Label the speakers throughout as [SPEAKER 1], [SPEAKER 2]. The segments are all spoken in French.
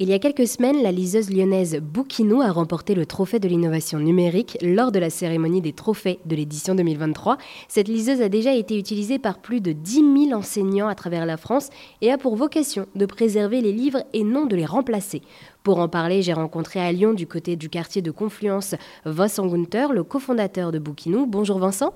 [SPEAKER 1] Il y a quelques semaines, la liseuse lyonnaise Bouquinou a remporté le trophée de l'innovation numérique lors de la cérémonie des trophées de l'édition 2023. Cette liseuse a déjà été utilisée par plus de 10 000 enseignants à travers la France et a pour vocation de préserver les livres et non de les remplacer. Pour en parler, j'ai rencontré à Lyon, du côté du quartier de Confluence, Vincent Gunther, le cofondateur de Bouquinou. Bonjour Vincent.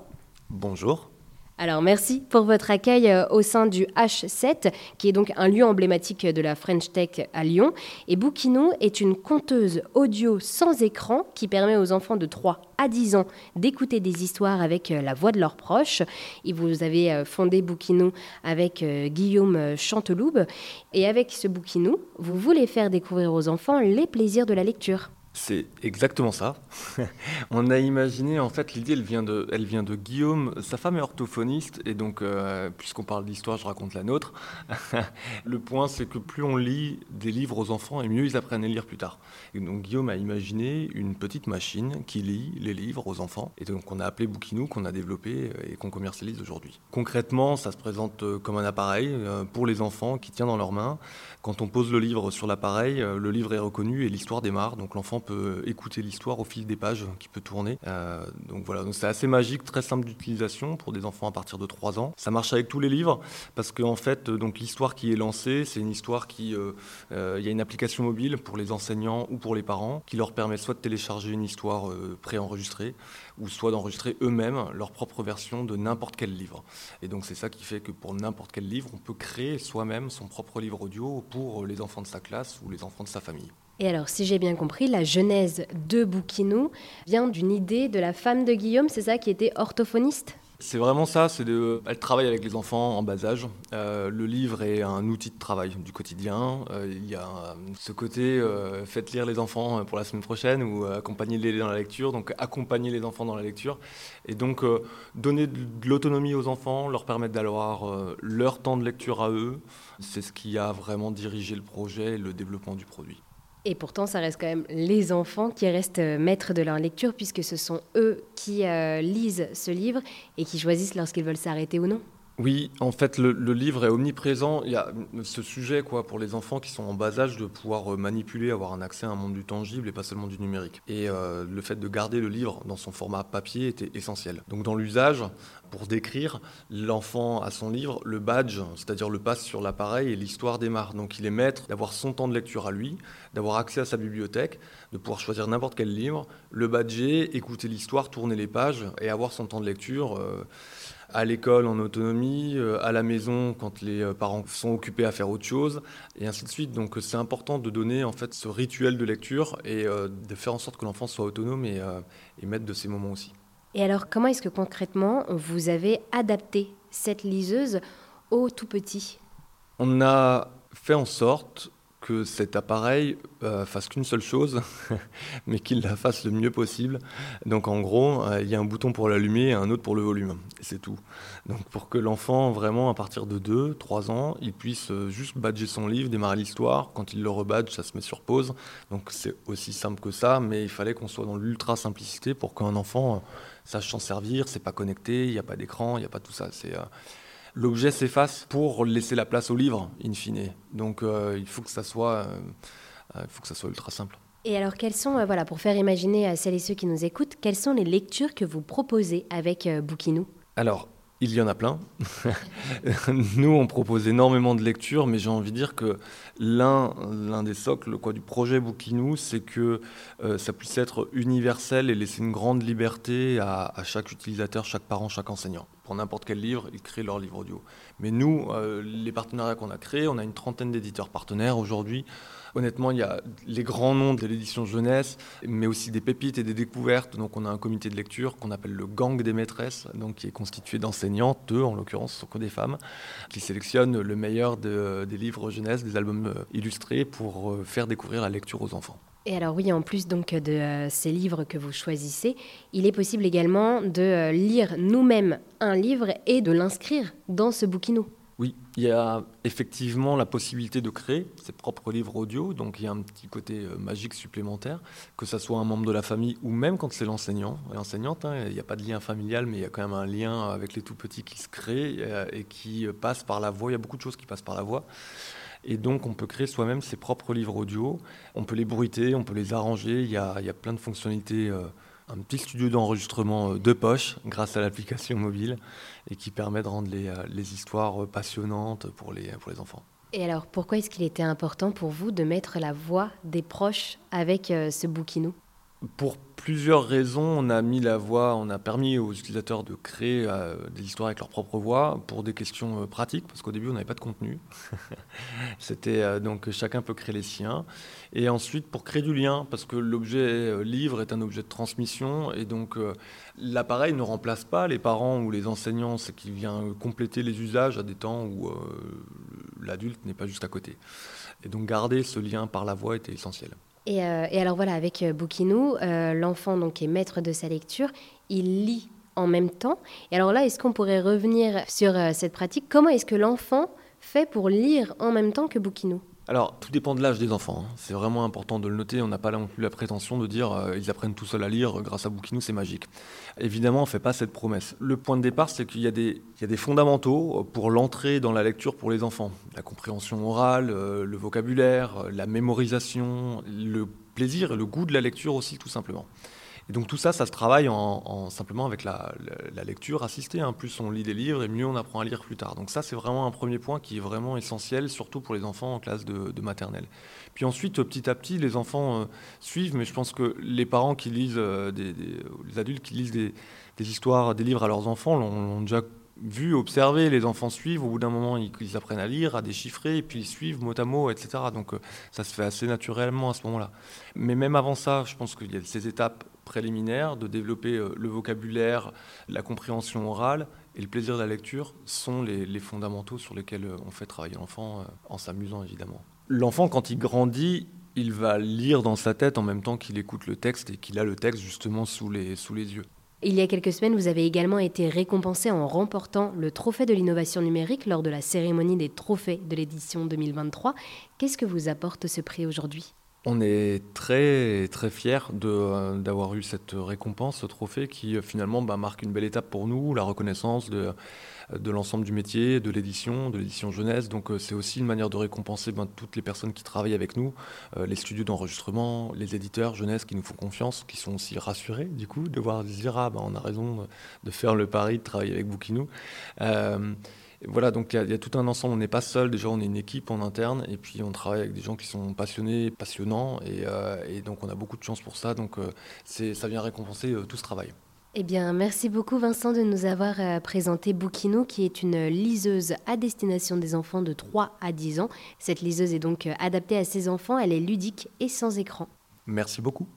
[SPEAKER 2] Bonjour.
[SPEAKER 1] Alors merci pour votre accueil euh, au sein du H7, qui est donc un lieu emblématique de la French Tech à Lyon. Et Bouquinou est une conteuse audio sans écroc qui permet aux enfants de 3 à 10 ans d'écouter des histoires avec euh, la voix de leurs proches. Et vous avez euh, fondé Bouquinou avec Guillaume Chanteloube. Et avec ce Bouquinou, vous voulez faire découvrir aux enfants les plaisirs de la lecture.
[SPEAKER 2] C'est exactement ça. on a imaginé, en fait, l'idée, elle vient de, elle vient de Guillaume. Sa femme est orthophoniste, et donc, euh, puisqu'on parle d'histoire, je raconte la nôtre. le point, c'est que plus on lit des livres aux enfants, et mieux ils apprennent à lire plus tard. Et donc, Guillaume a imaginé une petite machine qui lit les livres aux enfants, et donc on a appelé Bouquinou, qu'on a développé et qu'on commercialise aujourd'hui. Concrètement, ça se présente euh, comme un appareil euh, pour les enfants qui tient dans leurs mains. Quand on pose le livre sur l'appareil, le livre est reconnu et l'histoire démarre. Donc l'enfant peut écouter l'histoire au fil des pages qui peut tourner. Euh, donc voilà, c'est assez magique, très simple d'utilisation pour des enfants à partir de 3 ans. Ça marche avec tous les livres parce qu'en fait, donc l'histoire qui est lancée, c'est une histoire qui, euh, euh, il y a une application mobile pour les enseignants ou pour les parents qui leur permet soit de télécharger une histoire préenregistrée ou soit d'enregistrer eux-mêmes leur propre version de n'importe quel livre. Et donc c'est ça qui fait que pour n'importe quel livre, on peut créer soi-même son propre livre audio pour les enfants de sa classe ou les enfants de sa famille.
[SPEAKER 1] Et alors, si j'ai bien compris, la genèse de Bouquinou vient d'une idée de la femme de Guillaume, c'est ça, qui était orthophoniste?
[SPEAKER 2] C'est vraiment ça, elle travaille avec les enfants en bas âge. Euh, le livre est un outil de travail du quotidien. Euh, il y a euh, ce côté, faites lire les enfants pour la semaine prochaine ou accompagnez-les dans la lecture, donc accompagner les enfants dans la lecture. Et donc donner de l'autonomie aux enfants, leur permettre d'avoir leur temps de lecture à eux, c'est ce qui a vraiment dirigé le projet et le développement du produit.
[SPEAKER 1] Et pourtant, ça reste quand même les enfants qui restent euh, maîtres de leur lecture, puisque ce sont eux qui euh, lisent ce livre et qui choisissent lorsqu'ils veulent s'arrêter ou non.
[SPEAKER 2] Oui, en fait, le, livre est omniprésent. Il y a ce sujet, quoi, pour les enfants qui sont en bas âge, de pouvoir euh, manipuler, avoir un accès à un monde du tangible et pas seulement du numérique. Et le fait de garder le livre dans son format papier était essentiel. Donc, dans l'usage, pour décrire, l'enfant a son livre, le badge, c'est-à-dire le passe sur l'appareil et l'histoire démarre. Donc il est maître d'avoir son temps de lecture à lui, d'avoir accès à sa bibliothèque, de pouvoir choisir n'importe quel livre, le badger, écouter l'histoire, tourner les pages et avoir son temps de lecture. Euh, à l'école en autonomie, euh, à la maison quand les euh, parents sont occupés à faire autre chose, et ainsi de suite. Donc c'est important de donner en fait ce rituel de lecture et de faire en sorte que l'enfant soit autonome et, et maître de ces moments aussi.
[SPEAKER 1] Et alors, comment est-ce que concrètement vous avez adapté cette liseuse au tout petit
[SPEAKER 2] On a fait en sorte que cet appareil euh, fasse qu'une seule chose, mais qu'il la fasse le mieux possible. Donc en gros, euh, il y a un bouton pour l'allumer et un autre pour le volume. C'est tout. Donc pour que l'enfant, vraiment à partir de 2, 3 ans, il puisse euh, juste badger son livre, démarrer l'histoire. Quand il le rebadge, ça se met sur pause. Donc c'est aussi simple que ça, mais il fallait qu'on soit dans l'ultra simplicité pour qu'un enfant sache s'en servir. C'est pas connecté, il n'y a pas d'écran, il n'y a pas tout ça. C'est l'objet s'efface pour laisser la place au livre, in fine. Donc euh, il faut que ça soit, euh, euh, il faut que ça soit ultra simple.
[SPEAKER 1] Et alors, quelles sont, voilà, pour faire imaginer à celles et ceux qui nous écoutent, quelles sont les lectures que vous proposez avec Bouquinou?
[SPEAKER 2] Alors, il y en a plein. Nous, on propose énormément de lectures, mais j'ai envie de dire que l'un, l'un des socles quoi, du projet Bouquinou, c'est que ça puisse être universel et laisser une grande liberté à, à chaque utilisateur, chaque parent, chaque enseignant pour n'importe quel livre, ils créent leur livre audio. Mais nous, euh, les partenariats qu'on a créés, on a une trentaine d'éditeurs partenaires aujourd'hui. Honnêtement, il y a les grands noms de l'édition jeunesse, mais aussi des pépites et des découvertes. Donc, on a un comité de lecture qu'on appelle le Gang des maîtresses, donc qui est constitué d'enseignantes, deux en l'occurrence, sont que des femmes, qui sélectionnent le meilleur des livres jeunesse, des albums euh, illustrés pour euh, faire découvrir la lecture aux enfants.
[SPEAKER 1] Et alors oui, en plus donc de euh, ces livres que vous choisissez, il est possible également de euh, lire nous-mêmes un livre et de l'inscrire dans ce bouquinot.
[SPEAKER 2] Oui, il y a effectivement la possibilité de créer ses propres livres audio, donc il y a un petit côté euh, magique supplémentaire, que ce soit un membre de la famille ou même quand c'est l'enseignant, l'enseignante, hein, il n'y a pas de lien familial, mais il y a quand même un lien avec les tout petits qui se crée et qui passe par la voix, il y a beaucoup de choses qui passent par la voix. Et donc, on peut créer soi-même ses propres livres audio. On peut les bruiter, on peut les arranger. Il y a, il y a plein de fonctionnalités. Euh, un petit studio d'enregistrement euh, de poche grâce à l'application mobile et qui permet de rendre les, les histoires passionnantes pour les, pour les enfants.
[SPEAKER 1] Et alors, pourquoi est-ce qu'il était important pour vous de mettre la voix des proches avec ce bouquinou
[SPEAKER 2] pour plusieurs raisons, on a mis la voix, on a permis aux utilisateurs de créer euh, des histoires avec leur propre voix pour des questions euh, pratiques, parce qu'au début on n'avait pas de contenu. C'était euh, donc chacun peut créer les siens. Et ensuite pour créer du lien, parce que l'objet livre est un objet de transmission, et donc l'appareil ne remplace pas les parents ou les enseignants, c'est qu'il vient compléter les usages à des temps où l'adulte n'est pas juste à côté. Et donc garder ce lien par la voix était essentiel.
[SPEAKER 1] Euh, et, alors voilà, avec euh, Boukinou, euh, l'enfant donc est maître de sa lecture, il lit en même temps. Et alors là, est-ce qu'on pourrait revenir sur cette pratique? Comment est-ce que l'enfant fait pour lire en même temps que Boukinou
[SPEAKER 2] alors, tout dépend de l'âge des enfants. Hein. C'est vraiment important de le noter. On n'a pas non plus la prétention de dire euh, ils apprennent tout seuls à lire grâce à Bouquinou, c'est magique. Évidemment, on ne fait pas cette promesse. Le point de départ, c'est qu'il y, a des fondamentaux pour l'entrée dans la lecture pour les enfants. La compréhension orale, euh, le vocabulaire, euh, la mémorisation, le plaisir et le goût de la lecture aussi, tout simplement. Et donc tout ça, ça se travaille en, simplement avec la, lecture assistée. Hein. Plus on lit des livres et mieux on apprend à lire plus tard. Donc ça, c'est vraiment un premier point qui est vraiment essentiel, surtout pour les enfants en classe de, maternelle. Puis ensuite, petit à petit, les enfants euh, suivent, mais je pense que les parents qui lisent, euh, les adultes qui lisent des, histoires, des livres à leurs enfants l'ont déjà vu, observé, les enfants suivent, au bout d'un moment ils, apprennent à lire, à déchiffrer, et puis ils suivent mot à mot, etc. Donc euh, ça se fait assez naturellement à ce moment-là. Mais même avant ça, je pense qu'il y a ces étapes préliminaires de développer euh, le vocabulaire, la compréhension orale et le plaisir de la lecture sont les, fondamentaux sur lesquels euh, on fait travailler l'enfant en s'amusant évidemment. L'enfant, quand il grandit, il va lire dans sa tête en même temps qu'il écoute le texte et qu'il a le texte justement sous les, sous les yeux.
[SPEAKER 1] Il y a quelques semaines, vous avez également été récompensé en remportant le Trophée de l'innovation numérique lors de la cérémonie des trophées de l'édition 2023. Qu'est-ce que vous apporte ce prix aujourd'hui?
[SPEAKER 2] On est très très fiers euh, d'avoir eu cette récompense, ce trophée qui euh, finalement bah, marque une belle étape pour nous, la reconnaissance de, de l'ensemble du métier, de l'édition, de l'édition jeunesse. Donc euh, c'est aussi une manière de récompenser ben, toutes les personnes qui travaillent avec nous, les studios d'enregistrement, les éditeurs jeunesse qui nous font confiance, qui sont aussi rassurés du coup de voir dire ah ben, on a raison de faire le pari de travailler avec Boukinou voilà, donc il y, a tout un ensemble. On n'est pas seul. Déjà, on est une équipe en interne, et puis on travaille avec des gens qui sont passionnés, passionnants, et, euh, donc on a beaucoup de chance pour ça. Donc euh, ça vient récompenser euh, tout ce travail.
[SPEAKER 1] Eh bien, merci beaucoup Vincent de nous avoir présenté Boukinou, qui est une liseuse à destination des enfants de 3 à 10 ans. Cette liseuse est donc adaptée à ces enfants, elle est ludique et sans écran.
[SPEAKER 2] Merci beaucoup.